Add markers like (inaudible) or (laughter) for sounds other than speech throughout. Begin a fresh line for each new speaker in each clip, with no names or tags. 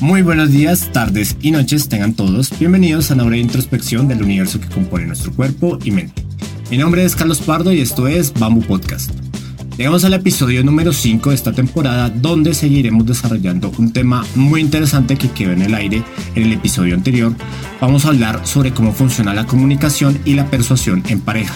Muy buenos días, tardes y noches tengan todos. Bienvenidos a una breve introspección del universo que compone nuestro cuerpo y mente. Mi nombre es Carlos Pardo y esto es Bamboo Podcast. Llegamos al episodio número 5 de esta temporada donde seguiremos desarrollando un tema muy interesante que quedó en el aire en el episodio anterior. Vamos a hablar sobre cómo funciona la comunicación y la persuasión en pareja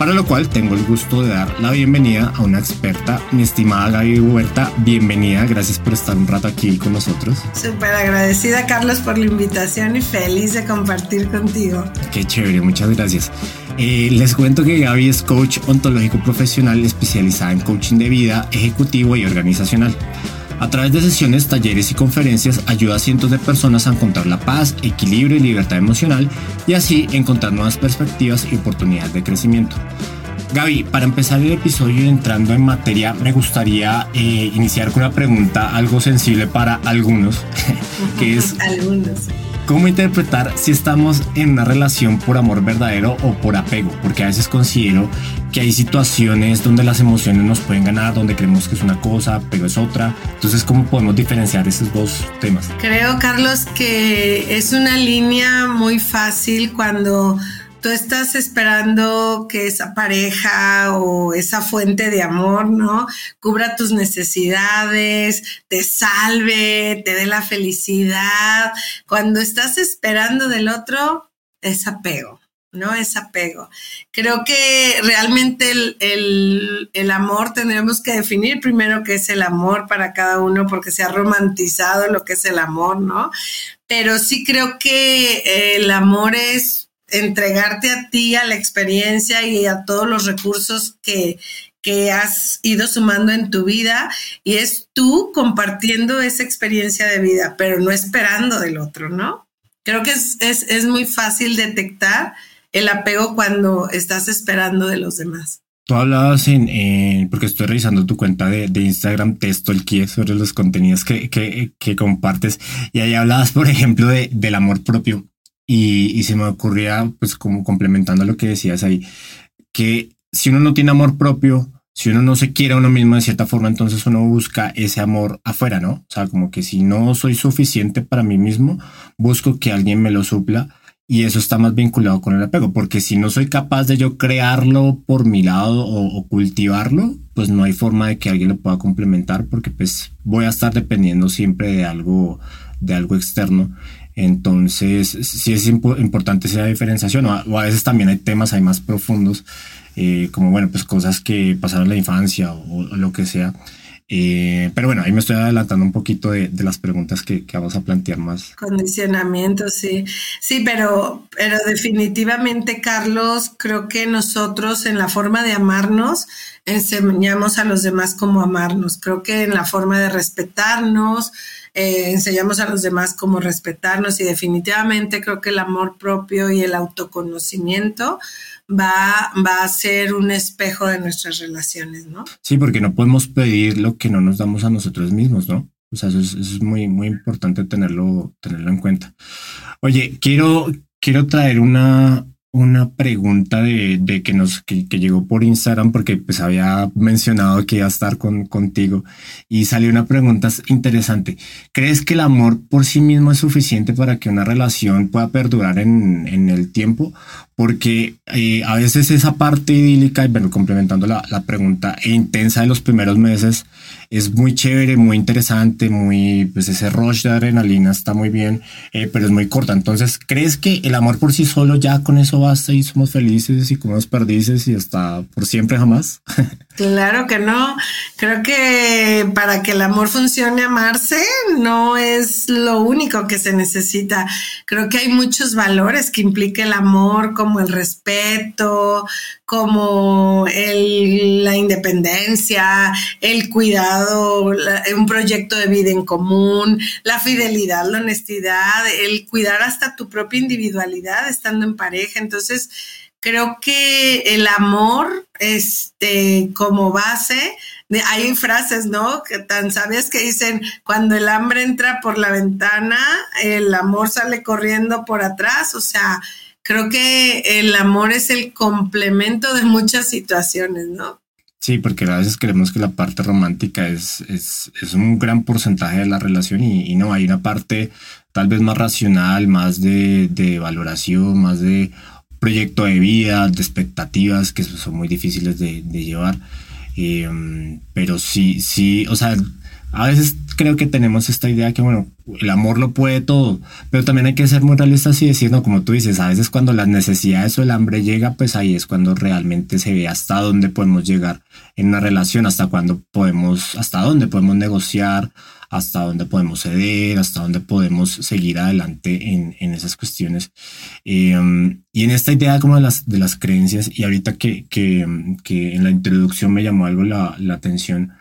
para lo cual tengo el gusto de dar la bienvenida a una experta, mi estimada Gaby Huerta. Bienvenida, gracias por estar un rato aquí con nosotros.
Súper agradecida, Carlos, por la invitación y feliz de compartir contigo.
Qué chévere, muchas gracias. Eh, les cuento que Gaby es coach ontológico profesional especializada en coaching de vida, ejecutivo y organizacional. A través de sesiones, talleres y conferencias ayuda a cientos de personas a encontrar la paz, equilibrio y libertad emocional y así encontrar nuevas perspectivas y oportunidades de crecimiento. Gaby, para empezar el episodio entrando en materia, me gustaría eh, iniciar con una pregunta algo sensible para algunos, (laughs) que es... (laughs)
algunos
¿Cómo interpretar si estamos en una relación por amor verdadero o por apego? Porque a veces considero que hay situaciones donde las emociones nos pueden ganar, donde creemos que es una cosa, pero es otra. Entonces, ¿cómo podemos diferenciar esos dos temas?
Creo, Carlos, que es una línea muy fácil cuando tú estás esperando que esa pareja o esa fuente de amor, ¿no? Cubra tus necesidades, te salve, te dé la felicidad. Cuando estás esperando del otro, es apego. ¿No? Es apego. Creo que realmente el, el, amor tendremos que definir primero qué es el amor para cada uno, porque se ha romantizado lo que es el amor, ¿no? Pero sí creo que el amor es entregarte a ti, a la experiencia y a todos los recursos que, que has ido sumando en tu vida y es tú compartiendo esa experiencia de vida, pero no esperando del otro, ¿no? Creo que es, es, es muy fácil detectar el apego cuando estás esperando de los demás.
Tú hablabas en, porque estoy revisando tu cuenta de, de Instagram, texto el que sobre los contenidos que, que, compartes y ahí hablabas, por ejemplo, de, del amor propio y, se me ocurría, pues como complementando lo que decías ahí, que si uno no tiene amor propio, si uno no se quiere a uno mismo de cierta forma, entonces uno busca ese amor afuera, ¿no? O sea, como que si no soy suficiente para mí mismo, busco que alguien me lo supla y eso está más vinculado con el apego, porque si no soy capaz de yo crearlo por mi lado o, cultivarlo, pues no hay forma de que alguien lo pueda complementar, porque pues voy a estar dependiendo siempre de algo, de algo externo. Entonces, sí es importante esa diferenciación, o a, veces también hay temas hay más profundos, eh, como, bueno, pues cosas que pasaron en la infancia o, lo que sea. Eh, pero bueno, ahí me estoy adelantando un poquito de, las preguntas que, vamos a plantear más.
Condicionamiento, sí. Sí, pero, pero definitivamente, Carlos, creo que nosotros en la forma de amarnos enseñamos a los demás cómo amarnos. Creo que en la forma de respetarnos, eh, enseñamos a los demás cómo respetarnos y definitivamente creo que el amor propio y el autoconocimiento va, va a ser un espejo de nuestras relaciones, ¿no?
Sí, porque no podemos pedir lo que no nos damos a nosotros mismos, ¿no? O sea, eso es, muy, muy importante tenerlo, tenerlo en cuenta. Oye, quiero, quiero traer una, una pregunta de, que nos que, llegó por Instagram porque pues había mencionado que iba a estar con, contigo y salió una pregunta interesante. ¿Crees que el amor por sí mismo es suficiente para que una relación pueda perdurar en, en el tiempo? Porque eh, a veces esa parte idílica, y bueno, complementando la, la pregunta, e intensa de los primeros meses, es muy chévere, muy interesante, muy, pues ese rush de adrenalina está muy bien, eh, pero es muy corta. Entonces, ¿crees que el amor por sí solo ya con eso basta y somos felices y comemos perdices y hasta por siempre jamás? (laughs)
Claro que no. Creo que para que el amor funcione, amarse no es lo único que se necesita. Creo que hay muchos valores que implica el amor, como el respeto, como el, la independencia, el cuidado, un proyecto de vida en común, la fidelidad, la honestidad, el cuidar hasta tu propia individualidad estando en pareja. Entonces, creo que el amor, este, como base, hay frases, ¿no? Que tan sabias que dicen, cuando el hambre entra por la ventana, el amor sale corriendo por atrás, o sea, creo que el amor es el complemento de muchas situaciones, ¿no?
Sí, porque a veces creemos que la parte romántica es, es, es un gran porcentaje de la relación y, no, hay una parte tal vez más racional, más de, de valoración, más de proyecto de vida, de expectativas que son muy difíciles de, llevar. Eh, pero sí, sí, o sea, a veces creo que tenemos esta idea que, bueno, el amor lo puede todo, pero también hay que ser muy realistas y decir, no, como tú dices, a veces cuando las necesidades o el hambre llega, pues ahí es cuando realmente se ve hasta dónde podemos llegar en una relación, hasta cuándo podemos, hasta dónde podemos negociar, hasta dónde podemos ceder, hasta dónde podemos seguir adelante en, en esas cuestiones. Em, y en esta idea como de las, de las creencias, y ahorita que, que, que en la introducción me llamó algo la, la atención,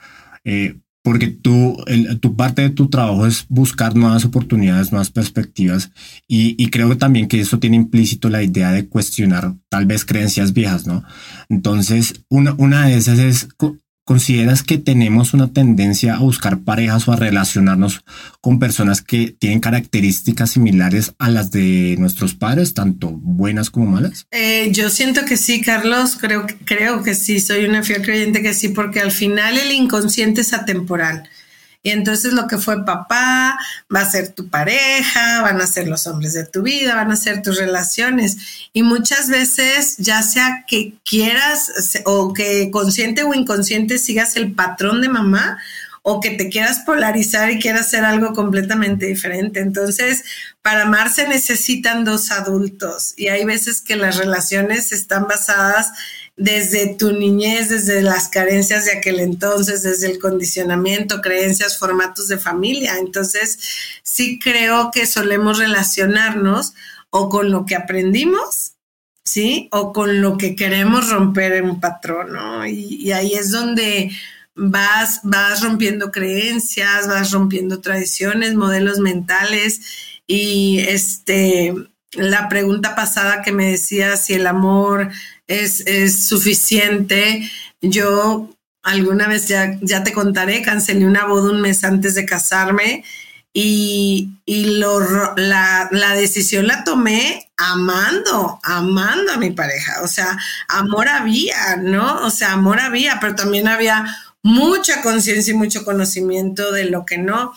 eh, porque tú, tu parte de tu trabajo es buscar nuevas oportunidades, nuevas perspectivas, y, creo también que eso tiene implícito la idea de cuestionar tal vez creencias viejas, ¿no? Entonces, una, una de esas es ¿Consideras que tenemos una tendencia a buscar parejas o a relacionarnos con personas que tienen características similares a las de nuestros padres, tanto buenas como malas?
Eh, yo siento que sí, Carlos, creo, creo que sí, soy una fiel creyente que sí, porque al final el inconsciente es atemporal. Y entonces lo que fue papá va a ser tu pareja, van a ser los hombres de tu vida, van a ser tus relaciones. Y muchas veces, ya sea que quieras o que consciente o inconsciente sigas el patrón de mamá o que te quieras polarizar y quieras hacer algo completamente diferente. Entonces, para amar se necesitan dos adultos y hay veces que las relaciones están basadas desde tu niñez, desde las carencias de aquel entonces, desde el condicionamiento, creencias, formatos de familia. Entonces, sí creo que solemos relacionarnos o con lo que aprendimos, ¿sí? O con lo que queremos romper en un patrón, ¿no? Y, ahí es donde vas, vas rompiendo creencias, vas rompiendo tradiciones, modelos mentales y este, la pregunta pasada que me decía si el amor es, es suficiente. Yo alguna vez ya, ya te contaré, cancelé una boda un mes antes de casarme y, y la, la, decisión la tomé amando, amando a mi pareja. O sea, amor había, ¿no? O sea, amor había, pero también había mucha conciencia y mucho conocimiento de lo que no.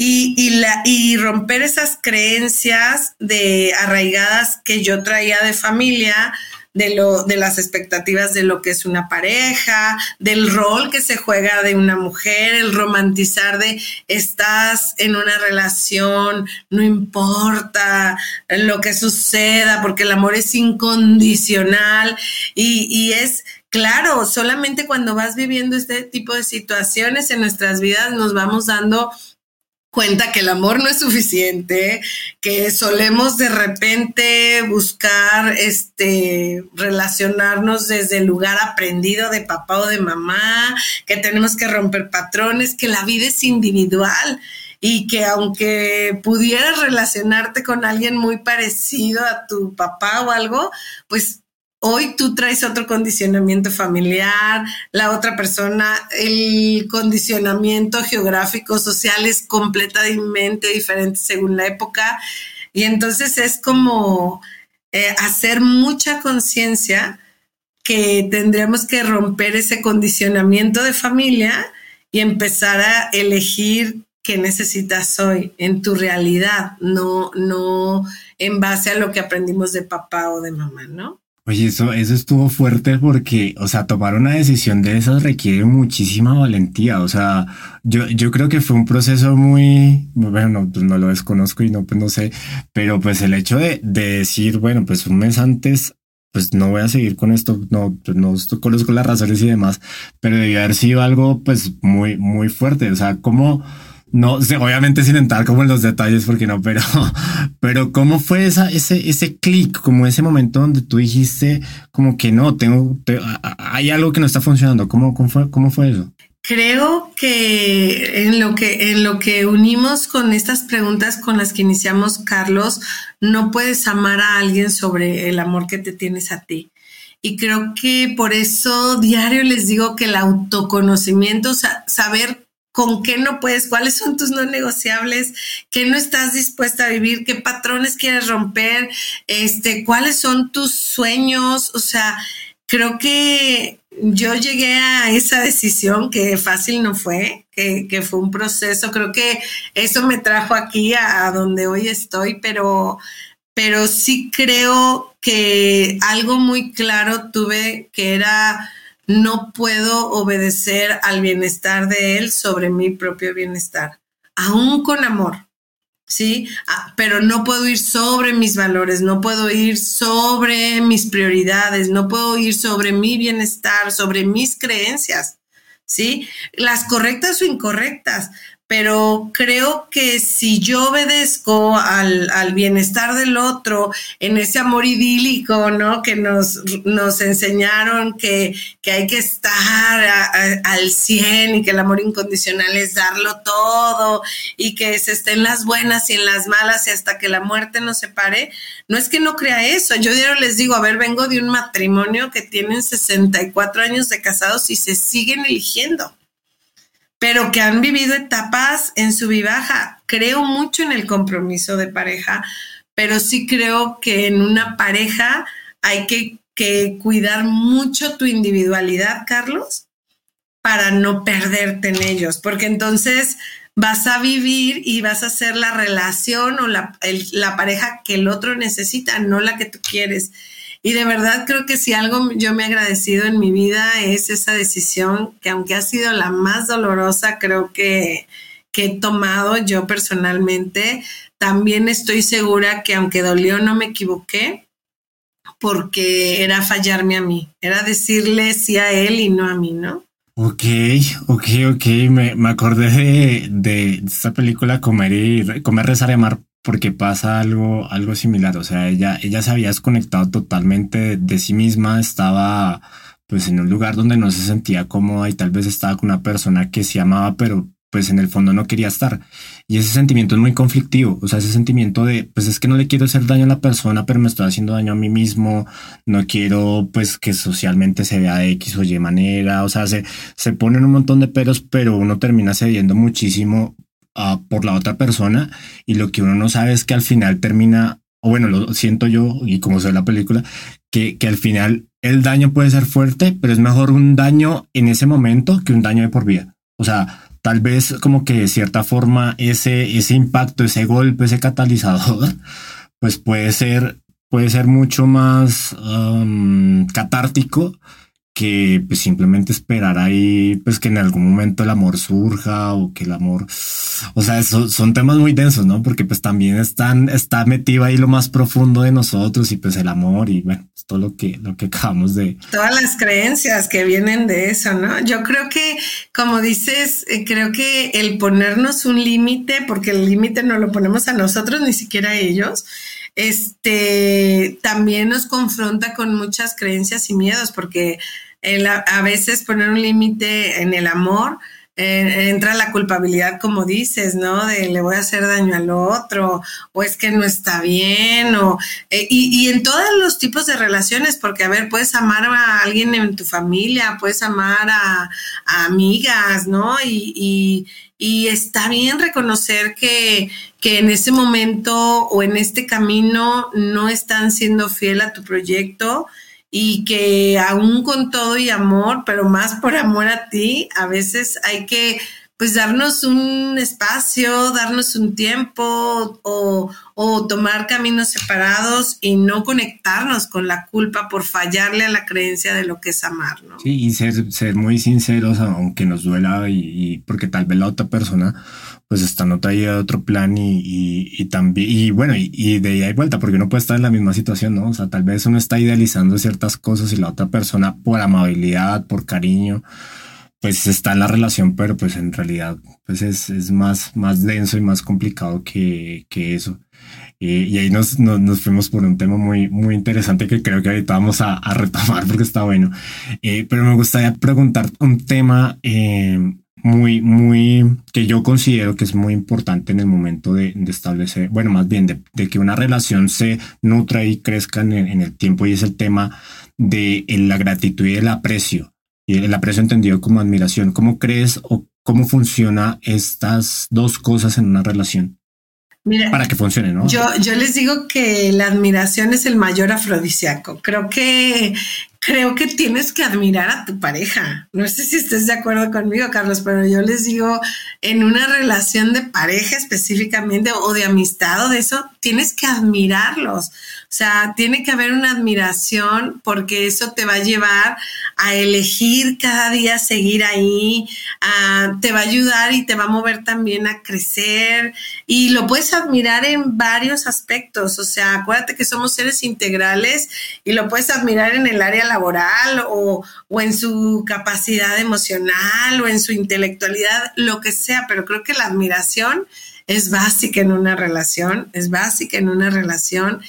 Y, y, la, y romper esas creencias de arraigadas que yo traía de familia, de, lo, de las expectativas de lo que es una pareja, del rol que se juega de una mujer, el romantizar de estás en una relación, no importa lo que suceda, porque el amor es incondicional. Y, y es claro, solamente cuando vas viviendo este tipo de situaciones en nuestras vidas nos vamos dando cuenta que el amor no es suficiente, que solemos de repente buscar este relacionarnos desde el lugar aprendido de papá o de mamá, que tenemos que romper patrones, que la vida es individual y que aunque pudieras relacionarte con alguien muy parecido a tu papá o algo, pues Hoy tú traes otro condicionamiento familiar, la otra persona, el condicionamiento geográfico, social es completamente diferente según la época. Y entonces es como eh, hacer mucha conciencia que tendríamos que romper ese condicionamiento de familia y empezar a elegir qué necesitas hoy en tu realidad, no, no en base a lo que aprendimos de papá o de mamá, ¿no?
Oye, eso, eso estuvo fuerte porque, o sea, tomar una decisión de esas requiere muchísima valentía. O sea, yo, yo creo que fue un proceso muy, bueno, pues no lo desconozco y no, pues no sé, pero pues el hecho de, de decir, bueno, pues un mes antes pues no voy a seguir con esto, no, pues no conozco las razones y demás, pero debió haber sido algo pues muy, muy fuerte. O sea, ¿cómo, no obviamente sin entrar como en los detalles porque no, pero, (laughs) pero cómo fue esa, ese, ese clic, como ese momento donde tú dijiste como que no, tengo, hay algo que no está funcionando. ¿Cómo, cómo fue, cómo fue eso?
Creo que en lo que en lo que unimos con estas preguntas con las que iniciamos, Carlos, no puedes amar a alguien sobre el amor que te tienes a ti. Y creo que por eso diario les digo que el autoconocimiento, saber con qué no puedes, cuáles son tus no negociables, qué no estás dispuesta a vivir, qué patrones quieres romper, este, cuáles son tus sueños, o sea, creo que yo llegué a esa decisión que fácil no fue, que, fue un proceso, creo que eso me trajo aquí a, donde hoy estoy, pero, pero sí creo que algo muy claro tuve que era no puedo obedecer al bienestar de él sobre mi propio bienestar, aún con amor. ¿sí? Ah, pero no puedo ir sobre mis valores, no puedo ir sobre mis prioridades, no puedo ir sobre mi bienestar, sobre mis creencias, ¿sí? Las correctas o incorrectas, pero creo que si yo obedezco al, bienestar del otro en ese amor idílico, ¿no? Que nos, nos enseñaron que, hay que estar al 100 y que el amor incondicional es darlo todo y que se esté en las buenas y en las malas y hasta que la muerte nos separe. No es que no crea eso. Yo les digo, a ver, vengo de un matrimonio que tienen 64 años de casados y se siguen eligiendo pero que han vivido etapas en su vivaja. Creo mucho en el compromiso de pareja, pero sí creo que en una pareja hay que, cuidar mucho tu individualidad, Carlos, para no perderte en ellos, porque entonces vas a vivir y vas a hacer la relación o la, la pareja que el otro necesita, no la que tú quieres. Y de verdad creo que si algo yo me he agradecido en mi vida es esa decisión que aunque ha sido la más dolorosa, creo que, que he tomado yo personalmente, también estoy segura que aunque dolió no me equivoqué porque era fallarme a mí, era decirle sí a él y no a mí, ¿no?
Ok, ok, ok, me, me acordé de, de, esta película Comer y Comer, Rezar y Amar porque pasa algo, algo similar. O sea, ella, ella se había desconectado totalmente de, sí misma, estaba pues en un lugar donde no se sentía cómoda y tal vez estaba con una persona que se amaba, pero pues en el fondo no quería estar. Y ese sentimiento es muy conflictivo, o sea, ese sentimiento de, pues es que no le quiero hacer daño a la persona, pero me estoy haciendo daño a mí mismo, no quiero pues que socialmente se vea de X o Y manera, o sea, se, se ponen un montón de peros, pero uno termina cediendo muchísimo por la otra persona y lo que uno no sabe es que al final termina, o bueno, lo siento yo y como sé la película, que, que al final el daño puede ser fuerte, pero es mejor un daño en ese momento que un daño de por vida. O sea, tal vez como que de cierta forma ese, ese impacto, ese golpe, ese catalizador, pues puede ser, puede ser mucho más um, catártico que pues simplemente esperar ahí pues que en algún momento el amor surja o que el amor o sea eso, son temas muy densos no porque pues también están está metido ahí lo más profundo de nosotros y pues el amor y bueno pues, todo lo que lo que acabamos de
todas las creencias que vienen de eso no yo creo que como dices eh, creo que el ponernos un límite porque el límite no lo ponemos a nosotros ni siquiera a ellos este también nos confronta con muchas creencias y miedos porque a veces poner un límite en el amor, entra la culpabilidad, como dices, ¿no? De le voy a hacer daño al otro, o es que no está bien, o, eh, y, en todos los tipos de relaciones, porque, a ver, puedes amar a alguien en tu familia, puedes amar a, amigas, ¿no? Y, y, está bien reconocer que, que en ese momento o en este camino no están siendo fiel a tu proyecto y que aún con todo y amor, pero más por amor a ti, a veces hay que pues darnos un espacio, darnos un tiempo o, tomar caminos separados y no conectarnos con la culpa por fallarle a la creencia de lo que es amar, ¿no?
Sí, y ser, ser muy sinceros, aunque nos duela y, porque tal vez la otra persona pues está en otra idea de otro plan y, y, también, y bueno, y, de ida y vuelta, porque uno puede estar en la misma situación, ¿no? O sea, tal vez uno está idealizando ciertas cosas y la otra persona por amabilidad, por cariño, pues está en la relación, pero pues en realidad pues es, es más, más denso y más complicado que, que eso. Eh, y ahí nos, nos, fuimos por un tema muy, muy interesante que creo que ahorita vamos a, a retomar porque está bueno. Eh, pero me gustaría preguntar un tema eh, muy, muy, que yo considero que es muy importante en el momento de, de establecer, bueno, más bien de, de, que una relación se nutra y crezca en el, en el tiempo y es el tema de la gratitud y el aprecio. Y el aprecio entendido como admiración. ¿Cómo crees o cómo funciona estas dos cosas en una relación? para que funcione, ¿no?
Yo, yo les digo que la admiración es el mayor afrodisíaco. Creo que creo que tienes que admirar a tu pareja. No sé si estés de acuerdo conmigo, Carlos, pero yo les digo, en una relación de pareja específicamente o de amistad o de eso, tienes que admirarlos. O sea, tiene que haber una admiración porque eso te va a llevar a elegir cada día seguir ahí, te va a ayudar y te va a mover también a crecer y lo puedes admirar en varios aspectos. O sea, acuérdate que somos seres integrales y lo puedes admirar en el área laboral o, en su capacidad emocional o en su intelectualidad, lo que sea, pero creo que la admiración es básica en una relación, es básica en una relación.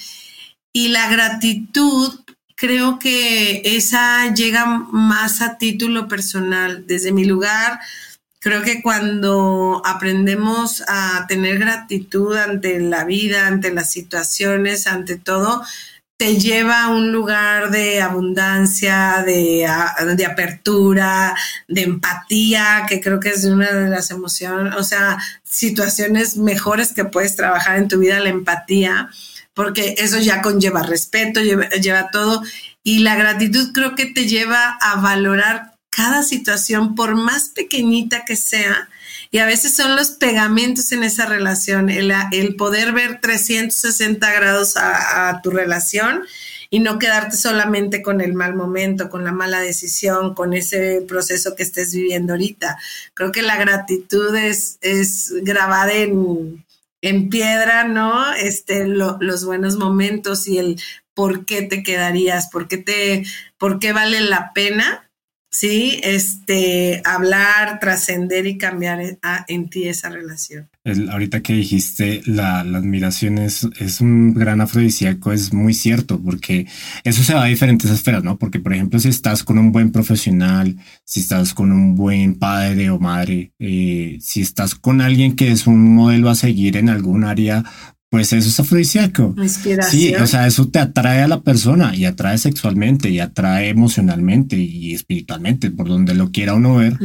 Y la gratitud, creo que esa llega más a título personal. Desde mi lugar, creo que cuando aprendemos a tener gratitud ante la vida, ante las situaciones, ante todo, te lleva a un lugar de abundancia, de, de, apertura, de empatía, que creo que es una de las emociones, o sea, situaciones mejores que puedes trabajar en tu vida, la empatía, porque eso ya conlleva respeto, lleva, lleva todo, y la gratitud creo que te lleva a valorar cada situación, por más pequeñita que sea, y a veces son los pegamentos en esa relación, el, poder ver 360 grados a, tu relación y no quedarte solamente con el mal momento, con la mala decisión, con ese proceso que estés viviendo ahorita. Creo que la gratitud es, grabada en, piedra, ¿no? Este, los buenos momentos y el por qué te quedarías, por qué te, por qué vale la pena sí, este, hablar, trascender y cambiar en ti esa relación.
ahorita que dijiste la, admiración es, es, un gran afrodisíaco, es muy cierto, porque eso se va a diferentes esferas, ¿no? Porque, por ejemplo, si estás con un buen profesional, si estás con un buen padre o madre, eh, si estás con alguien que es un modelo a seguir en algún área, pues eso es afrodisíaco. Sí, o sea, eso te atrae a la persona y atrae sexualmente y atrae emocionalmente y espiritualmente, por donde lo quiera uno ver.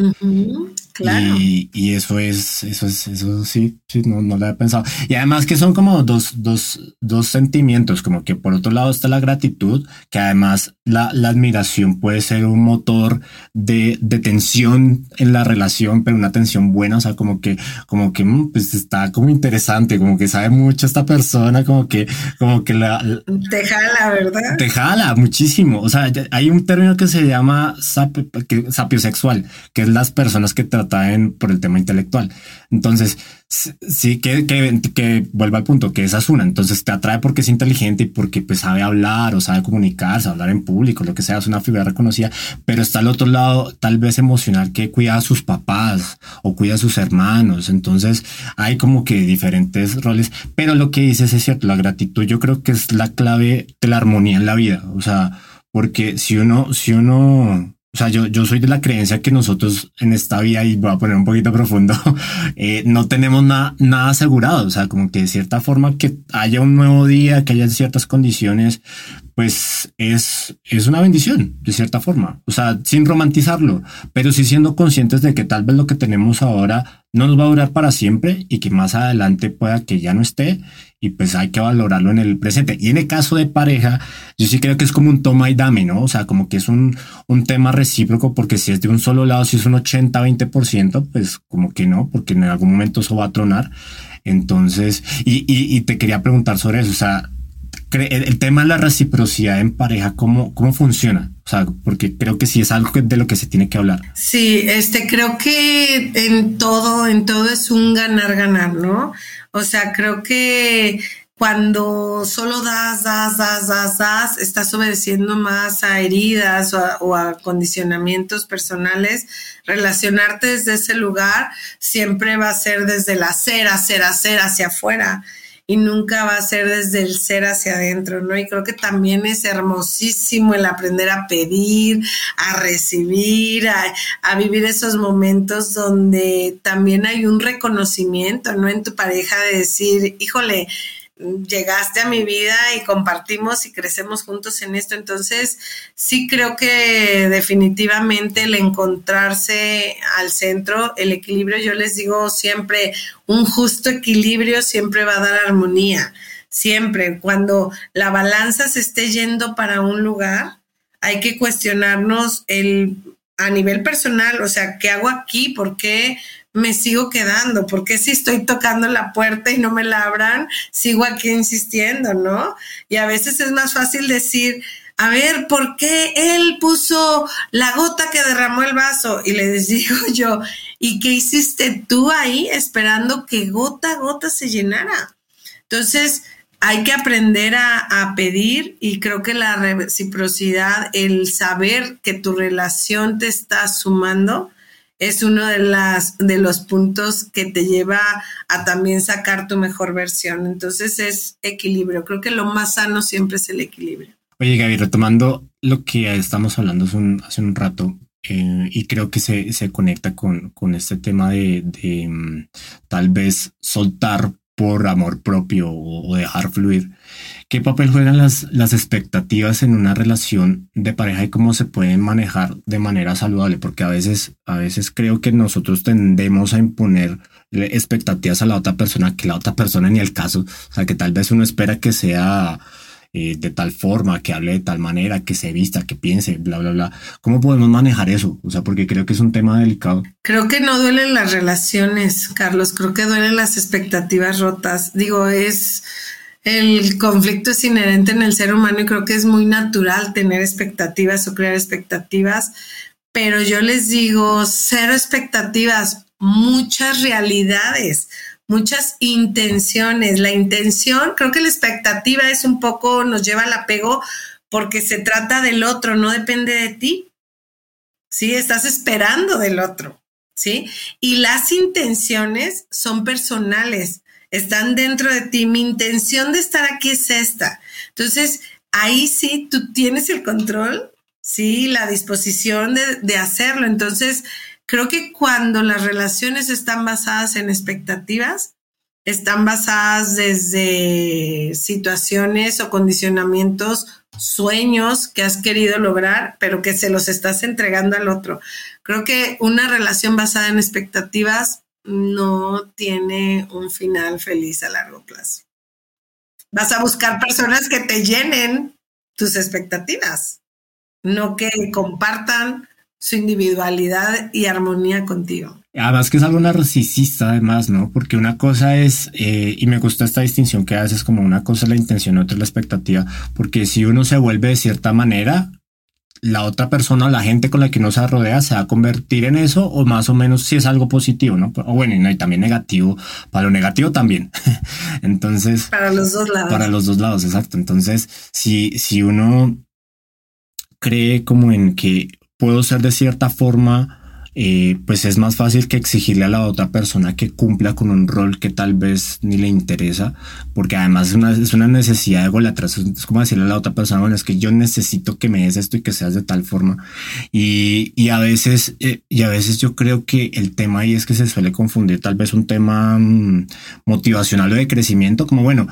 Claro. Y, y, eso es, eso es, eso sí, sí, no, no lo había pensado. Y además que son como dos, dos, dos sentimientos, como que por otro lado está la gratitud, que además la, la admiración puede ser un motor de, de, tensión en la relación, pero una tensión buena, o sea, como que, como que, mm, pues está como interesante, como que sabe mucho esta persona, como que, como que la...
Te jala, ¿verdad?
Te jala muchísimo. O sea, hay un término que se llama sapio, que, sapiosexual, que es las personas que te atraen por el tema intelectual. Entonces, sí, que, que, que vuelva al punto, que es una. Entonces te atrae porque es inteligente y porque pues, sabe hablar o sabe comunicarse, hablar en público, lo que sea, es una figura reconocida. Pero está al otro lado, tal vez emocional, que cuida a sus papás o cuida a sus hermanos. Entonces hay como que diferentes roles. Pero lo que dices es cierto, la gratitud yo creo que es la clave de la armonía en la vida. O sea, porque si uno, si uno o sea, yo, yo soy de la creencia que nosotros en esta vida, y voy a poner un poquito profundo, (laughs) eh, no tenemos nada, asegurado. O sea, como que de cierta forma que haya un nuevo día, que haya ciertas condiciones, pues es, es una bendición, de cierta forma. O sea, sin romantizarlo, pero sí siendo conscientes de que tal vez lo que tenemos ahora no nos va a durar para siempre y que más adelante pueda que ya no esté y pues hay que valorarlo en el presente. Y en el caso de pareja, yo sí creo que es como un toma y dame, ¿no? O sea, como que es un, un tema recíproco, porque si es de un solo lado, si es un 80, 20%, pues como que no, porque en algún momento eso va a tronar. Entonces, y, y, te quería preguntar sobre eso, o sea, el, tema de la reciprocidad en pareja, ¿cómo, cómo funciona? O sea, porque creo que sí es algo de lo que se tiene que hablar.
Sí, este, creo que en todo, en todo es un ganar-ganar, ¿no? O sea, creo que cuando solo das, das, das, das, das, estás obedeciendo más a heridas o a, condicionamientos personales, relacionarte desde ese lugar siempre va a ser desde la ser, hacer, hacer hacia afuera y nunca va a ser desde el ser hacia adentro, ¿no? Y creo que también es hermosísimo el aprender a pedir, a recibir, a, a vivir esos momentos donde también hay un reconocimiento, ¿no? En tu pareja de decir, híjole, llegaste a mi vida y compartimos y crecemos juntos en esto. Entonces, sí creo que definitivamente el encontrarse al centro, el equilibrio, yo les digo siempre, un justo equilibrio siempre va a dar armonía. Siempre, cuando la balanza se esté yendo para un lugar, hay que cuestionarnos el a nivel personal, o sea, ¿qué hago aquí? ¿Por qué me sigo quedando? porque si estoy tocando la puerta y no me la abran, sigo aquí insistiendo, ¿no? Y a veces es más fácil decir, a ver, ¿por qué él puso la gota que derramó el vaso? Y le (laughs) digo yo, ¿y qué hiciste tú ahí esperando que gota a gota se llenara? Entonces, hay que aprender a, a, pedir y creo que la reciprocidad, el saber que tu relación te está sumando, es uno de, las, de los puntos que te lleva a también sacar tu mejor versión. Entonces es equilibrio. Creo que lo más sano siempre es el equilibrio.
Oye, Gaby, retomando lo que estamos hablando hace un, rato, eh, y creo que se, se conecta con, con, este tema de, de mm, tal vez soltar por amor propio o, dejar fluir. ¿Qué papel juegan las, las expectativas en una relación de pareja y cómo se pueden manejar de manera saludable? Porque a veces, a veces creo que nosotros tendemos a imponer expectativas a la otra persona que la otra persona ni el caso. O sea, que tal vez uno espera que sea eh, de tal forma, que hable de tal manera, que se vista, que piense, bla, bla, bla. ¿Cómo podemos manejar eso? O sea, porque creo que es un tema delicado.
Creo que no duelen las relaciones, Carlos. Creo que duelen las expectativas rotas. Digo, es el conflicto es inherente en el ser humano y creo que es muy natural tener expectativas o crear expectativas, pero yo les digo, cero expectativas, muchas realidades muchas intenciones. La intención, creo que la expectativa es un poco, nos lleva al apego porque se trata del otro, no depende de ti. Sí, estás esperando del otro. Sí, y las intenciones son personales, están dentro de ti. Mi intención de estar aquí es esta. Entonces, ahí sí tú tienes el control, sí, la disposición de, de hacerlo. Entonces, Creo que cuando las relaciones están basadas en expectativas, están basadas desde situaciones o condicionamientos, sueños que has querido lograr, pero que se los estás entregando al otro. Creo que una relación basada en expectativas no tiene un final feliz a largo plazo. Vas a buscar personas que te llenen tus expectativas, no que compartan su individualidad y armonía contigo.
Además que es algo narcisista además, ¿no? Porque una cosa es, eh, y me gusta esta distinción que haces como una cosa es la intención, otra la expectativa, porque si uno se vuelve de cierta manera, la otra persona, la gente con la que uno se rodea, se va a convertir en eso, o más o menos si es algo positivo, ¿no? O bueno, y también negativo, para lo negativo también. (laughs) Entonces.
Para los dos lados.
Para los dos lados, exacto. Entonces, si, si uno cree como en que puedo ser de cierta forma, pues es más fácil que exigirle a la otra persona que cumpla con un rol que tal vez ni le interesa, porque además es una, es una necesidad de golatras, es como decirle a la otra persona, bueno, es que yo necesito que me des esto y que seas de tal forma. Y, y a veces, eh, y a veces yo creo que el tema ahí es que se suele confundir tal vez un tema mm, motivacional o de crecimiento, como bueno,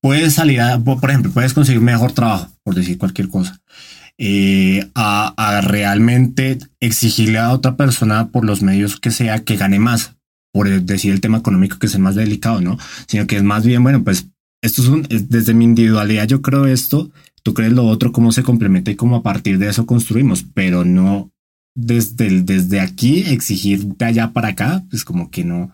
puedes salir a, por ejemplo, puedes conseguir mejor trabajo, por decir cualquier cosa eh, a, realmente exigirle a otra persona por los medios que sea que gane más, por decir el tema económico que es el más delicado, ¿no? Sino que es más bien, bueno, pues esto es un, desde mi individualidad yo creo esto, tú crees lo otro, cómo se complementa y cómo a partir de eso construimos, pero no desde, desde aquí exigir de allá para acá, pues como que no,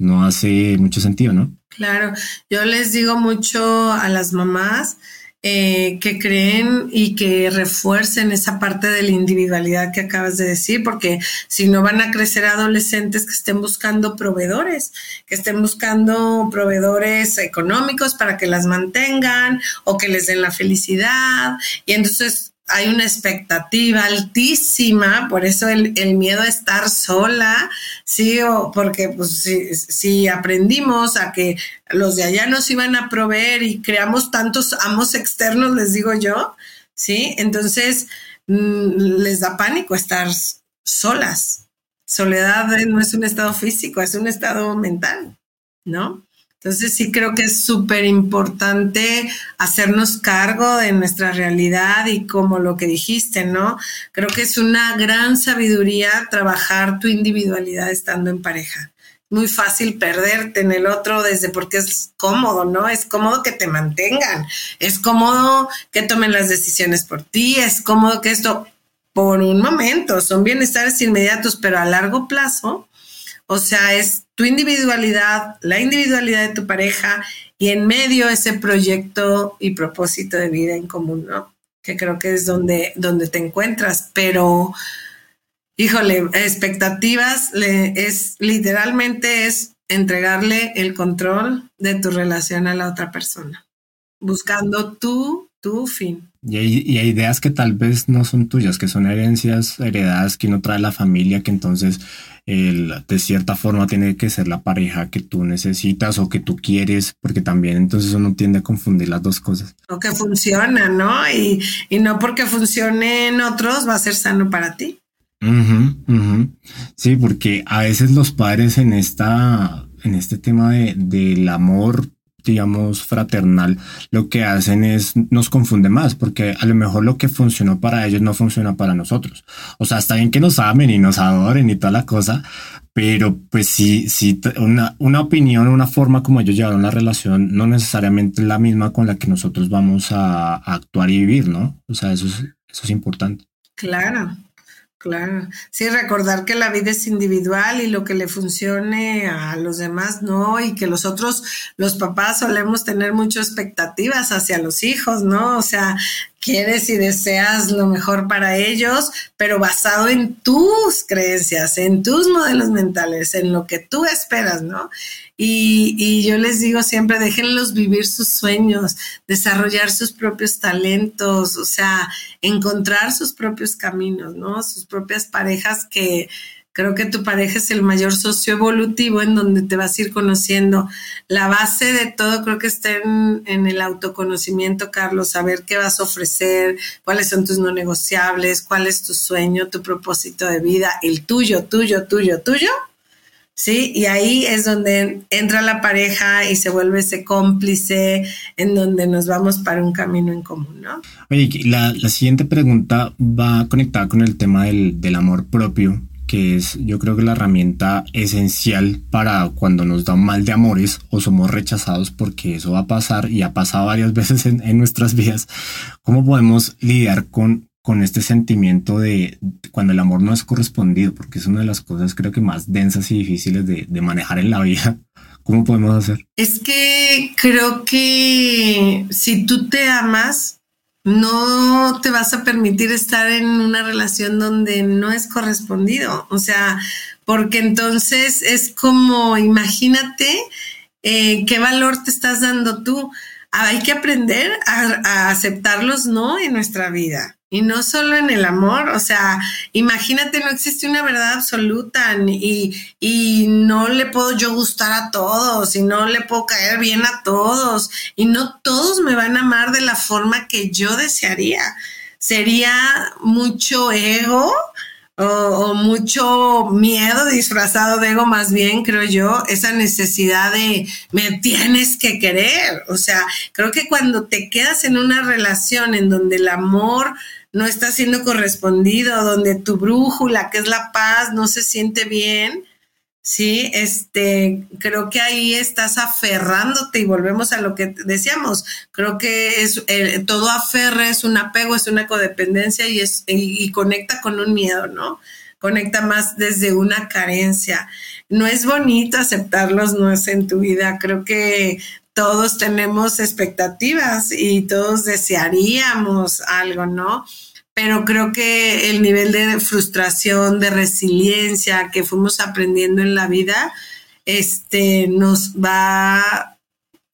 no hace mucho sentido, ¿no?
Claro, yo les digo mucho a las mamás, eh, que creen y que refuercen esa parte de la individualidad que acabas de decir, porque si no van a crecer adolescentes que estén buscando proveedores, que estén buscando proveedores económicos para que las mantengan o que les den la felicidad. Y entonces hay una expectativa altísima, por eso el, miedo a estar sola, sí, o porque pues si, aprendimos a que los de allá nos iban a proveer y creamos tantos amos externos, les digo yo, sí, entonces mm, les da pánico estar solas. Soledad no es un estado físico, es un estado mental, ¿no? Entonces sí creo que es súper importante hacernos cargo de nuestra realidad y como lo que dijiste, ¿no? Creo que es una gran sabiduría trabajar tu individualidad estando en pareja. Muy fácil perderte en el otro desde porque es cómodo, ¿no? Es cómodo que te mantengan, es cómodo que tomen las decisiones por ti, es cómodo que esto por un momento son bienestares inmediatos, pero a largo plazo, o sea, es tu individualidad, la individualidad de tu pareja y en medio ese proyecto y propósito de vida en común, ¿no? Que creo que es donde, donde te encuentras, pero híjole, expectativas es literalmente es entregarle el control de tu relación a la otra persona, buscando tú tu fin.
Y hay, y hay, ideas que tal vez no son tuyas, que son herencias heredadas que no trae la familia, que entonces de cierta forma tiene que ser la pareja que tú necesitas o que tú quieres, porque también entonces uno tiende a confundir las dos cosas.
O que funciona, ¿no? Y, y no porque funcione en otros va a ser sano para ti.
Sí, porque a veces los padres en esta, en este tema de, del amor digamos, fraternal, lo que hacen es nos confunde más, porque a lo mejor lo que funcionó para ellos no funciona para nosotros. O sea, está bien que nos amen y nos adoren y toda la cosa, pero pues sí, sí, una, una opinión, una forma como ellos llevaron la relación, no necesariamente la misma con la que nosotros vamos a, actuar y vivir, ¿no? O sea, eso es, eso es importante.
Claro, Claro, sí, recordar que la vida es individual y lo que le funcione a los demás no, y que los otros, los papás solemos tener muchas expectativas hacia los hijos, ¿no? O sea, quieres y deseas lo mejor para ellos, pero basado en tus creencias, en tus modelos mentales, en lo que tú esperas, ¿no? Y, yo les digo siempre, déjenlos vivir sus sueños, desarrollar sus propios talentos, o sea, encontrar sus propios caminos, ¿no? Sus propias parejas que creo que tu pareja es el mayor socio evolutivo en donde te vas a ir conociendo. La base de todo creo que está en, en el autoconocimiento, Carlos, saber qué vas a ofrecer, cuáles son tus no negociables, cuál es tu sueño, tu propósito de vida, el tuyo, tuyo, tuyo, tuyo ¿sí? Y ahí es donde entra la pareja y se vuelve ese cómplice en donde nos vamos para un camino en común, ¿no?
Oye, la, la siguiente pregunta va conectada con el tema del, del, amor propio, que es yo creo que la herramienta esencial para cuando nos da mal de amores o somos rechazados, porque eso va a pasar y ha pasado varias (laughs) veces en, en nuestras vidas. ¿Cómo podemos lidiar con, con este sentimiento de cuando el amor no es correspondido, porque es una de las cosas creo que más densas y difíciles de, manejar en la vida. (laughs) ¿Cómo podemos hacer?
Es que creo que si tú te amas, no te vas a permitir estar en una relación donde no es correspondido. O sea, porque entonces es como, imagínate eh, qué valor te estás dando tú. Hay que aprender a, a aceptarlos no en nuestra vida. Y no solo en el amor, o sea, imagínate, no existe una verdad absoluta y, y no le puedo yo gustar a todos y no le puedo caer bien a todos y no todos me van a amar de la forma que yo desearía. Sería mucho ego o, mucho miedo disfrazado de ego más bien, creo yo, esa necesidad de me tienes que querer. O sea, creo que cuando te quedas en una relación en donde el amor no está siendo correspondido, donde tu brújula, que es la paz, no se siente bien, sí, este, creo que ahí estás aferrándote y volvemos a lo que decíamos. Creo que es eh, todo aferre es un apego, es una codependencia y es y conecta con un miedo, ¿no? Conecta más desde una carencia. No es bonito aceptarlos, no es en tu vida. Creo que todos tenemos expectativas y todos desearíamos algo, ¿no? Pero creo que el nivel de frustración, de resiliencia que fuimos aprendiendo en la vida, este, nos va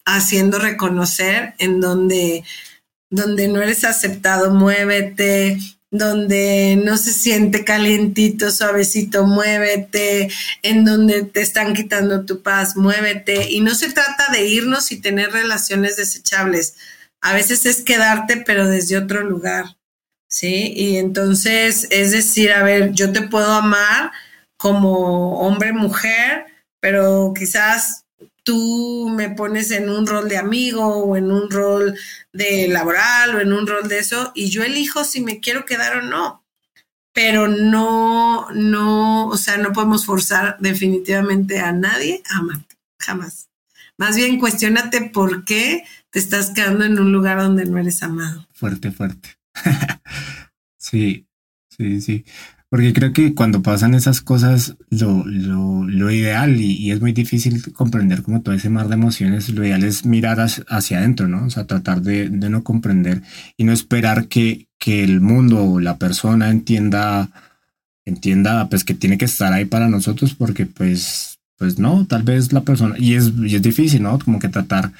haciendo reconocer en donde, donde no eres aceptado, muévete, donde no se siente calientito, suavecito, muévete, en donde te están quitando tu paz, muévete. Y no se trata de irnos y tener relaciones desechables. A veces es quedarte, pero desde otro lugar. ¿Sí? Y entonces es decir, a ver, yo te puedo amar como hombre, mujer, pero quizás tú me pones en un rol de amigo o en un rol de laboral o en un rol de eso y yo elijo si me quiero quedar o no. Pero no, no, o sea, no podemos forzar definitivamente a nadie a amarte, jamás. Más bien cuestionate por qué te estás quedando en un lugar donde no eres amado.
Fuerte, fuerte. (laughs) sí, sí, sí. Porque creo que cuando pasan esas cosas, lo, lo, lo ideal, y, es muy difícil comprender como todo ese mar de emociones, lo ideal es mirar hacia, adentro, ¿no? O sea, tratar de, de, no comprender y no esperar que, que el mundo o la persona entienda, entienda, pues que tiene que estar ahí para nosotros, porque pues, pues no, tal vez la persona, y es, y es difícil, ¿no? Como que tratar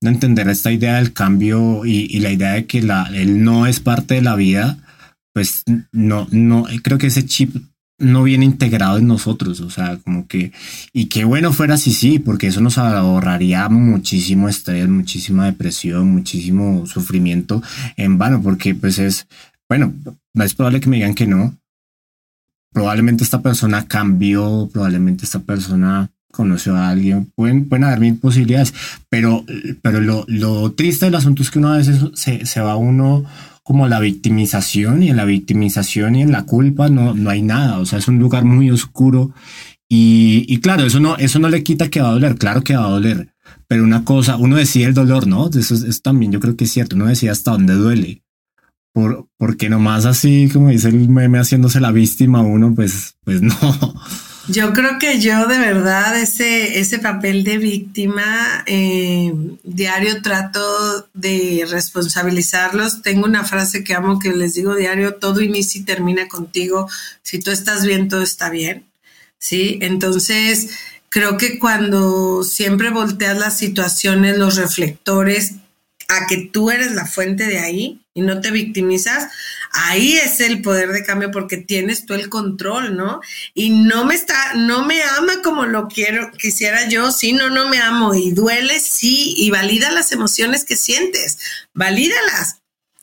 de entender esta idea del cambio y, la idea de que la, no es parte de la vida pues no, no, creo que ese chip no viene integrado en nosotros, o sea, como que, y qué bueno fuera si sí, porque eso nos ahorraría muchísimo estrés, muchísima depresión, muchísimo sufrimiento en vano, porque pues es, bueno, es probable que me digan que no, probablemente esta persona cambió, probablemente esta persona conoció a alguien, pueden, pueden haber mil posibilidades, pero, pero lo, lo triste del asunto es que una vez se, se va uno como la victimización y en la victimización y en la culpa no, no hay nada, o sea, es un lugar muy oscuro y, y, claro, eso no, eso no le quita que va a doler, claro que va a doler, pero una cosa, uno decide el dolor, ¿no? Eso, es, también yo creo que es cierto, uno decide hasta dónde duele, por, porque nomás así, como dice el meme, haciéndose la víctima uno, pues, pues (laughs) no.
Yo creo que yo de verdad ese, ese papel de víctima eh, diario trato de responsabilizarlos. Tengo una frase que amo que les digo diario, todo inicia y termina contigo. Si tú estás bien, todo está bien. ¿Sí? Entonces, creo que cuando siempre volteas las situaciones, los reflectores, a que tú eres la fuente de ahí y no te victimizas, ahí es el poder de cambio porque tienes tú el control, ¿no? Y no me está, no me ama como lo quiero, quisiera yo, sí, no, no me amo y duele, sí, y valida las emociones que sientes, valídalas,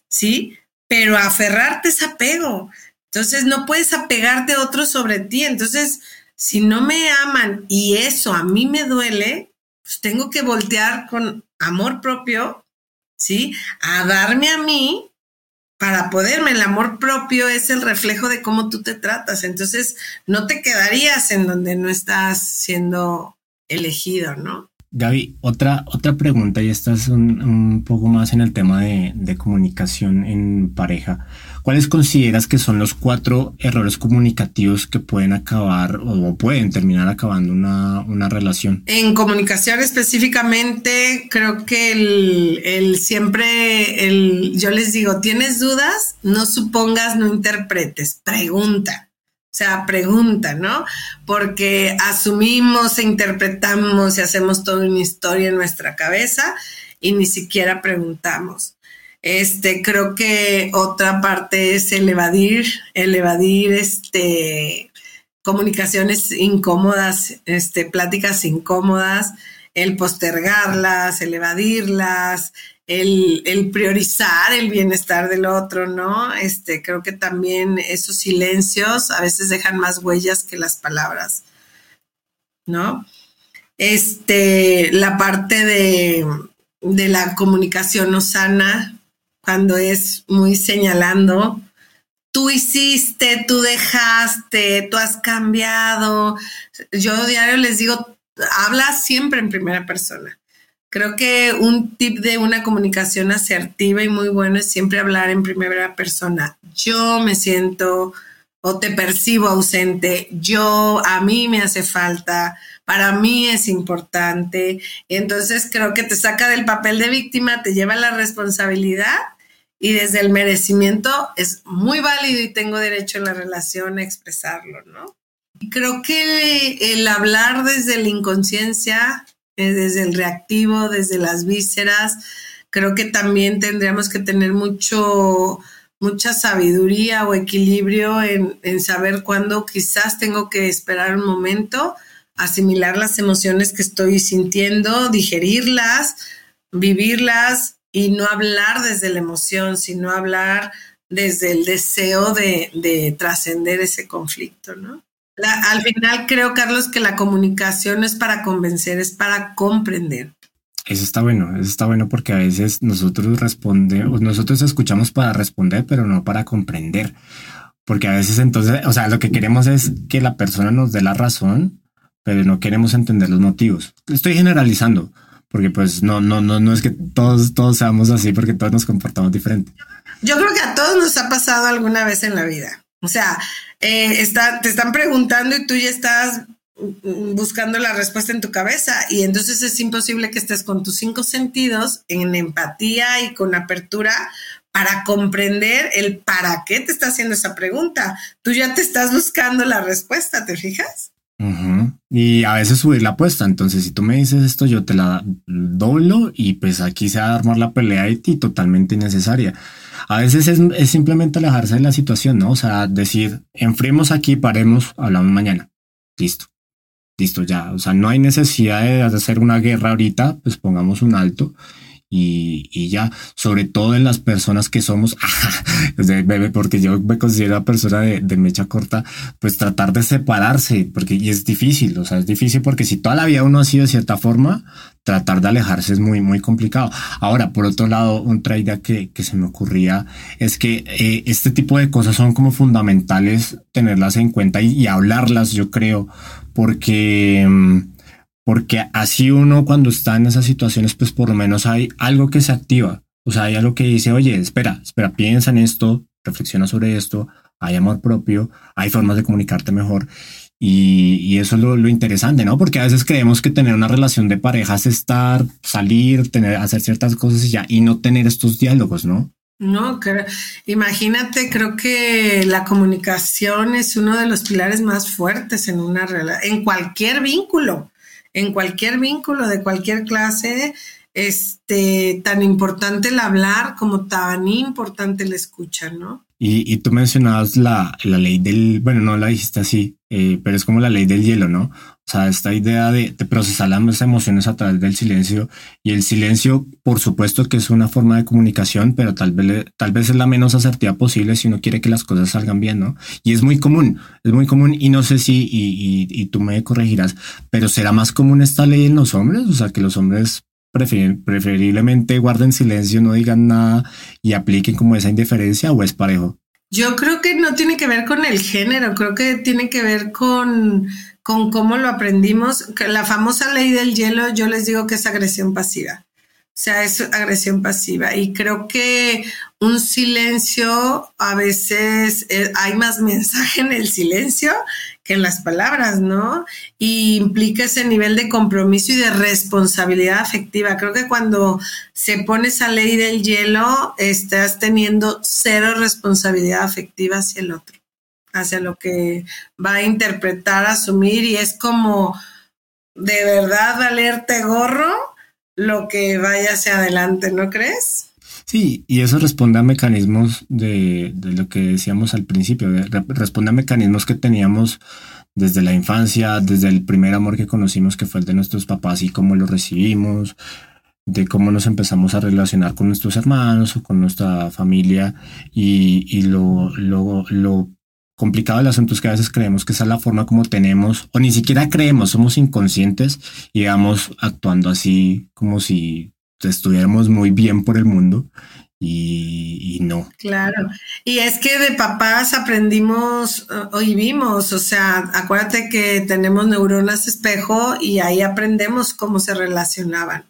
¿sí? Pero aferrarte es apego. Entonces no puedes apegarte a otro sobre ti. Entonces, si no me aman y eso a mí me duele, pues tengo que voltear con amor propio ¿sí? A darme a mí para poderme. El amor propio es el reflejo de cómo tú te tratas. Entonces, no te quedarías en donde no estás siendo elegido, ¿no?
Gaby, otra, otra pregunta, y esta es un, poco más en el tema de, comunicación en pareja. ¿Cuáles consideras que son los cuatro errores comunicativos que pueden acabar o pueden terminar acabando una, una relación?
En comunicación específicamente, creo que el, siempre, el, yo les digo, ¿tienes dudas? No supongas, no interpretes, pregunta. O sea, pregunta, ¿no? Porque asumimos e interpretamos y hacemos toda una historia en nuestra cabeza y ni siquiera preguntamos. Este, creo que otra parte es el evadir, el evadir, este, comunicaciones incómodas, este, pláticas incómodas, el postergarlas, el evadirlas, el, priorizar el bienestar del otro, ¿no? Este, creo que también esos silencios a veces dejan más huellas que las palabras, ¿no? Este, la parte de, de la comunicación no sana, cuando es muy señalando, tú hiciste, tú dejaste, tú has cambiado. Yo diario les digo, habla siempre en primera persona. Creo que un tip de una comunicación asertiva y muy bueno es siempre hablar en primera persona. Yo me siento o te percibo ausente, yo a mí me hace falta, para mí es importante. Entonces creo que te saca del papel de víctima, te lleva la responsabilidad y desde el merecimiento es muy válido y tengo derecho en la relación a expresarlo, ¿no? Creo que el hablar desde la inconsciencia, eh, desde el reactivo, desde las vísceras, creo que también tendríamos que tener mucho, mucha sabiduría o equilibrio en, en saber cuándo quizás tengo que esperar un momento, asimilar las emociones que estoy sintiendo, digerirlas, vivirlas y no hablar desde la emoción, sino hablar desde el deseo de, de trascender ese conflicto, ¿no? al final creo, Carlos, que la comunicación no es para convencer, es para comprender.
Eso está bueno, eso está bueno porque a veces nosotros respondemos, nosotros escuchamos para responder, pero no para comprender. Porque a veces entonces, o sea, lo que queremos es que la persona nos dé la razón, pero no queremos entender los motivos. Estoy generalizando, porque pues no, no, no, no es que todos, todos seamos así, porque todos nos comportamos diferente.
Yo creo que a todos nos ha pasado alguna vez en la vida. O sea, eh, está, te están preguntando y tú ya estás buscando la respuesta en tu cabeza y entonces es imposible que estés con tus cinco sentidos en empatía y con apertura para comprender el para qué te está haciendo esa pregunta. Tú ya te estás buscando la respuesta, ¿te fijas?
Y a veces subir la apuesta. Entonces, si tú me dices esto, yo te la doblo y pues aquí se va a armar la pelea y totalmente innecesaria. A veces es, simplemente alejarse de la situación, ¿no? O sea, decir, enfriemos aquí, paremos, hablamos mañana. Listo. Listo, ya. O sea, no hay necesidad de hacer una guerra ahorita, pues pongamos un alto y, ya, sobre todo en las personas que somos, (laughs) porque yo me considero una persona de, de, mecha corta, pues tratar de separarse, porque y es difícil, o sea, es difícil porque si toda la vida uno ha sido de cierta forma, tratar de alejarse es muy, muy complicado. Ahora, por otro lado, otra idea que, que se me ocurría es que eh, este tipo de cosas son como fundamentales tenerlas en cuenta y, y hablarlas, yo creo, porque... Porque así uno cuando está en esas situaciones, pues por lo menos hay algo que se activa. O sea, hay algo que dice, oye, espera, espera, piensa en esto, reflexiona sobre esto, hay amor propio, hay formas de comunicarte mejor. Y, eso es lo, interesante, ¿no? Porque a veces creemos que tener una relación de pareja es estar, salir, tener, hacer ciertas cosas y ya, y no tener estos diálogos, ¿no?
No, imagínate, creo que la comunicación es uno de los pilares más fuertes en una en cualquier vínculo en cualquier vínculo de cualquier clase, este, tan importante el hablar como tan importante el escuchar, ¿no?
Y, tú mencionabas la, la, ley del, bueno, no la dijiste así, eh, pero es como la ley del hielo, ¿no? O sea, esta idea de, procesar las emociones a través del silencio y el silencio, por supuesto que es una forma de comunicación, pero tal vez, tal vez es la menos asertiva posible si uno quiere que las cosas salgan bien, ¿no? Y es muy común, es muy común y no sé si, y, y, tú me corregirás, pero ¿será más común esta ley en los hombres? O sea, que los hombres preferiblemente guarden silencio, no digan nada y apliquen como esa indiferencia o es parejo.
Yo creo que no tiene que ver con el género, creo que tiene que ver con, con cómo lo aprendimos. La famosa ley del hielo, yo les digo que es agresión pasiva. O sea, es agresión pasiva. Y creo que un silencio, a veces eh, hay más mensaje en el silencio que en las palabras, ¿no? Y implica ese nivel de compromiso y de responsabilidad afectiva. Creo que cuando se pone esa ley del hielo, estás teniendo cero responsabilidad afectiva hacia el otro, hacia lo que va a interpretar, asumir, y es como de verdad valerte gorro lo que vaya hacia adelante, ¿no crees?
Sí, y eso responde a mecanismos de, de lo que decíamos al principio, responde a mecanismos que teníamos desde la infancia, desde el primer amor que conocimos que fue el de nuestros papás y cómo lo recibimos, de cómo nos empezamos a relacionar con nuestros hermanos o con nuestra familia. Y, y lo, lo, lo complicado del asunto es que a veces creemos que esa es la forma como tenemos, o ni siquiera creemos, somos inconscientes y vamos actuando así como si estuviéramos muy bien por el mundo y, no.
Claro, y es que de papás aprendimos uh, y vimos, o sea, acuérdate que tenemos neuronas espejo y ahí aprendemos cómo se relacionaban.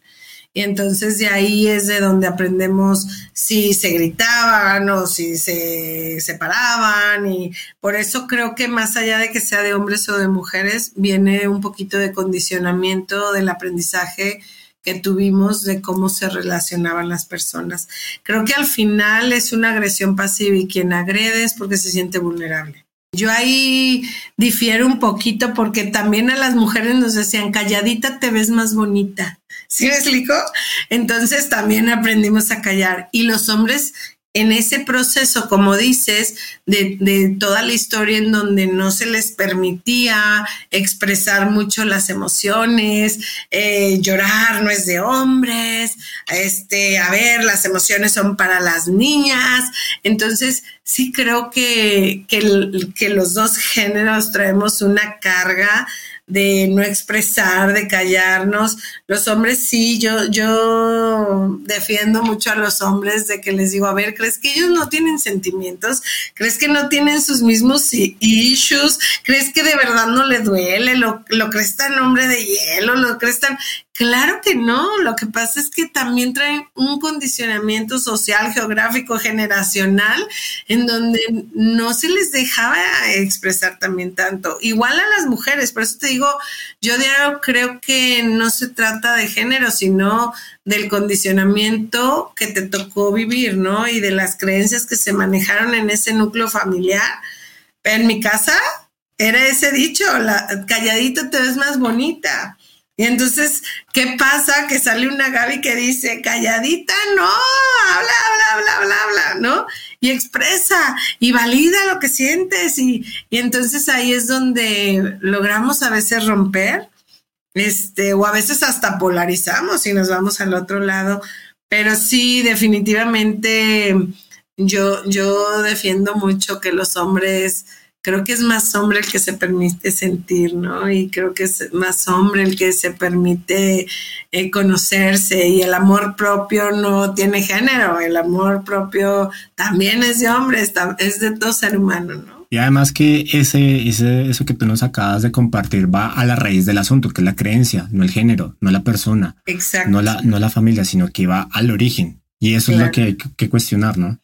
Y entonces de ahí es de donde aprendemos si se gritaban o si se separaban. Y por eso creo que más allá de que sea de hombres o de mujeres, viene un poquito de condicionamiento del aprendizaje que tuvimos de cómo se relacionaban las personas. Creo que al final es una agresión pasiva y quien agrede es porque se siente vulnerable. Yo ahí difiero un poquito porque también a las mujeres nos decían, calladita te ves más bonita. ¿Sí me explico? Entonces también aprendimos a callar. Y los hombres en ese proceso, como dices, de, toda la historia en donde no se les permitía expresar mucho las emociones, eh, llorar no es de hombres, este, a ver, las emociones son para las niñas. Entonces, sí creo que, que los dos géneros traemos una carga de no expresar, de callarnos. Los hombres sí, yo, yo defiendo mucho a los hombres de que les digo, a ver, ¿crees que ellos no tienen sentimientos? ¿Crees que no tienen sus mismos issues? ¿Crees que de verdad no le duele? ¿Lo, lo crees tan hombre de hielo? ¿Lo crees tan...? Claro que no, lo que pasa es que también traen un condicionamiento social, geográfico, generacional, en donde no se les dejaba expresar también tanto. Igual a las mujeres, por eso te digo, yo creo que no se trata de género, sino del condicionamiento que te tocó vivir, ¿no? Y de las creencias que se manejaron en ese núcleo familiar. En mi casa era ese dicho, la, calladito te ves más bonita y entonces, ¿qué pasa? Que sale una Gaby que dice, calladita, no, habla, habla, habla, habla, habla, ¿no? Y expresa y valida lo que sientes. Y, y entonces ahí es donde logramos a veces romper, este, o a veces hasta polarizamos y nos vamos al otro lado. Pero sí, definitivamente yo, yo defiendo mucho que los hombres creo que es más hombre el que se permite sentir, ¿no? Y creo que es más hombre el que se permite eh, conocerse y el amor propio no tiene género, el amor propio también es de hombre, es de todo ser humano, ¿no?
Y además que ese, ese, eso que tú nos acabas de compartir va a la raíz del asunto, que es la creencia, no el género, no la persona,
Exacto.
no la, no la familia, sino que va al origen. Y eso es lo que hay que cuestionar, ¿no?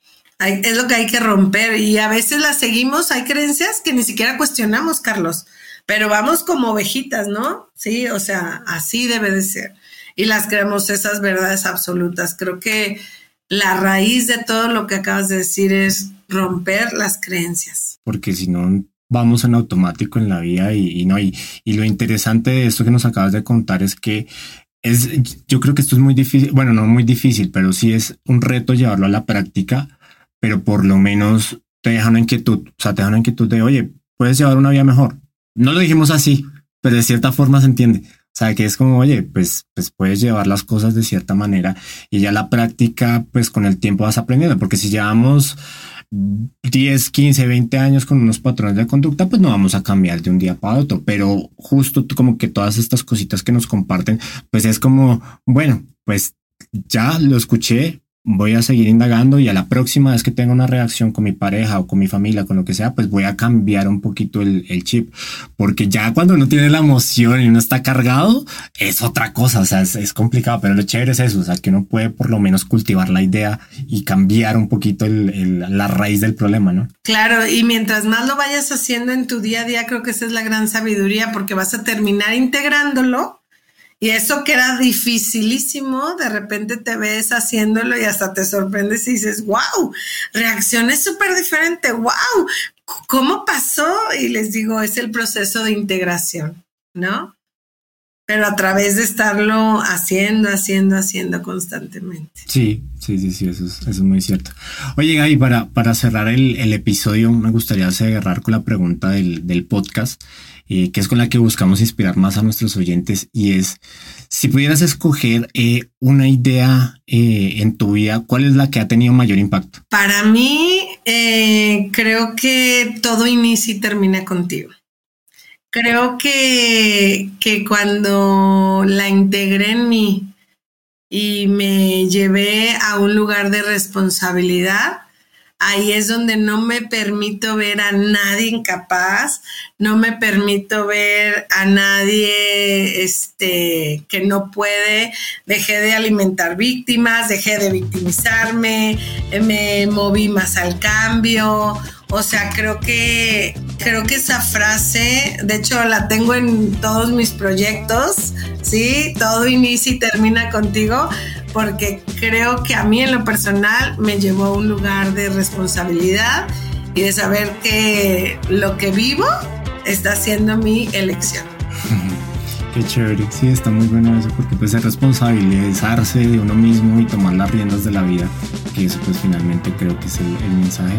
Es lo que hay que romper y a veces las seguimos, hay creencias que ni siquiera cuestionamos, Carlos, pero vamos como ovejitas, ¿no? Sí, o sea, así debe de ser. Y las creemos esas verdades absolutas. Creo que la raíz de todo lo que acabas de decir es romper las creencias.
Porque si no, vamos en automático en la vida y, no, y, y lo interesante de esto que nos acabas de contar es que es, yo creo que esto es muy difícil, bueno, no muy difícil, pero sí es un reto llevarlo a la práctica pero por lo menos te dejan una inquietud, o sea, te dejan una inquietud de, oye, puedes llevar una vida mejor. No lo dijimos así, pero de cierta forma se entiende. O sea, que es como, oye, pues, pues puedes llevar las cosas de cierta manera y ya la práctica, pues con el tiempo vas aprendiendo, porque si llevamos 10, 15, 20 años con unos patrones de conducta, pues no vamos a cambiar de un día para otro, pero justo como que todas estas cositas que nos comparten, pues es como, bueno, pues ya lo escuché, voy a seguir indagando y a la próxima vez que tenga una reacción con mi pareja o con mi familia, con lo que sea, pues voy a cambiar un poquito el, chip, porque ya cuando uno tiene la emoción y uno está cargado, es otra cosa, o sea, es, complicado, pero lo chévere es eso, o sea, que uno puede por lo menos cultivar la idea y cambiar un poquito la raíz del problema, ¿no?
Claro, y mientras más lo vayas haciendo en tu día a día, creo que esa es la gran sabiduría, porque vas a terminar integrándolo y eso que era dificilísimo, de repente te ves haciéndolo y hasta te sorprendes y dices, wow, reacciones súper diferente, wow, ¿cómo pasó? Y les digo, es el proceso de integración, ¿no? Pero a través de estarlo haciendo, haciendo, haciendo constantemente.
Sí, sí, sí, sí, eso es, muy cierto. Oye, Gaby, para, para cerrar el, el, episodio, me gustaría cerrar con la pregunta del, del podcast. Eh, que es con la que buscamos inspirar más a nuestros oyentes, y es, si pudieras escoger eh, una idea eh, en tu vida, ¿cuál es la que ha tenido mayor impacto?
Para mí, creo que todo inicia y termina contigo. Creo que, que cuando la integré en mí y me llevé a un lugar de responsabilidad, ahí es donde no me permito ver a nadie incapaz, no me permito ver a nadie este, que no puede, dejé de alimentar víctimas, dejé de victimizarme, me moví más al cambio, o sea, creo que creo que esa frase, de hecho la tengo en todos mis proyectos, ¿sí? Todo inicia y termina contigo, porque creo que a mí en lo personal me llevó a un lugar de responsabilidad y de saber que lo que vivo está siendo mi elección.
Qué chévere, sí, está muy bueno eso, porque pues es responsabilizarse de uno mismo y tomar las riendas de la vida, que eso pues finalmente creo que es el mensaje.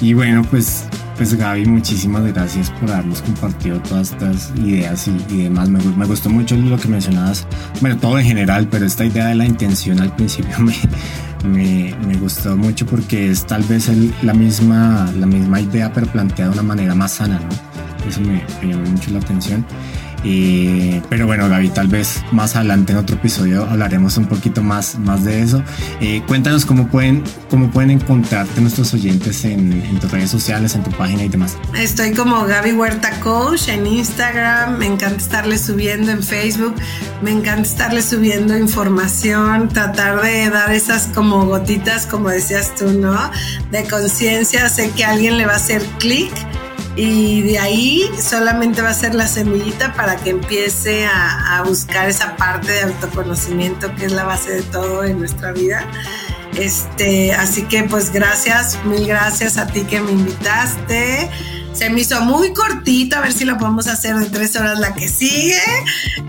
Y bueno, pues, pues Gaby, muchísimas gracias por habernos compartido todas estas ideas y, demás. Me, me, gustó mucho lo que mencionabas, bueno, todo en general, pero esta idea de la intención al principio (laughs) me, me, gustó mucho porque es tal vez la, misma, la misma idea, pero planteada de una manera más sana, ¿no? Eso me llamó mucho la atención. Pero bueno, Gaby, tal vez más adelante en otro episodio hablaremos un poquito más, más de eso. Eh, cuéntanos cómo pueden, cómo pueden encontrarte nuestros oyentes en, en, tus redes sociales, en tu página y demás.
Estoy como Gaby Huerta Coach en Instagram, me encanta estarle subiendo en Facebook, me encanta estarle subiendo información, tratar de dar esas como gotitas, como decías tú, ¿no? De conciencia, sé que a alguien le va a hacer clic y de ahí solamente va a ser la semillita para que empiece a, buscar esa parte de autoconocimiento que es la base de todo en nuestra vida. Este, así que pues gracias, mil gracias a ti que me invitaste. Se me hizo muy cortito, a ver si lo podemos hacer de tres horas la que sigue.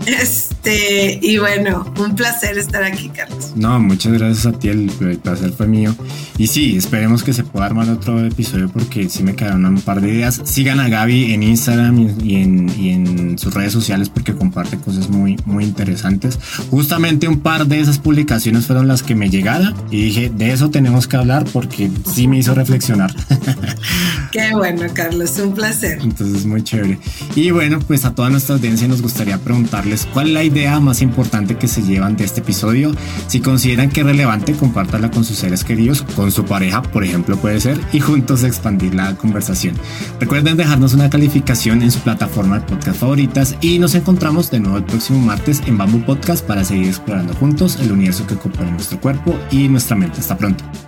(laughs) Este, y bueno, un placer estar aquí, Carlos.
No, muchas gracias a ti, el, placer fue mío. Y sí, esperemos que se pueda armar otro episodio porque sí me quedaron un par de ideas. Sigan a Gaby en Instagram y en, y en sus redes sociales porque comparte cosas muy, muy interesantes. Justamente un par de esas publicaciones fueron las que me llegaron y dije, de eso tenemos que hablar porque sí me hizo reflexionar. (laughs)
Qué bueno, Carlos un placer.
Entonces, muy chévere. Y bueno, pues a toda nuestra audiencia nos gustaría preguntarles cuál es la idea más importante que se llevan de este episodio. Si consideran que es relevante, compártala con sus seres queridos, con su pareja, por ejemplo, puede ser, y juntos expandir la conversación. Recuerden dejarnos una calificación en su plataforma de podcast favoritas y nos encontramos de nuevo el próximo martes en Bamboo Podcast para seguir explorando juntos el universo que compone nuestro cuerpo y nuestra mente. Hasta pronto.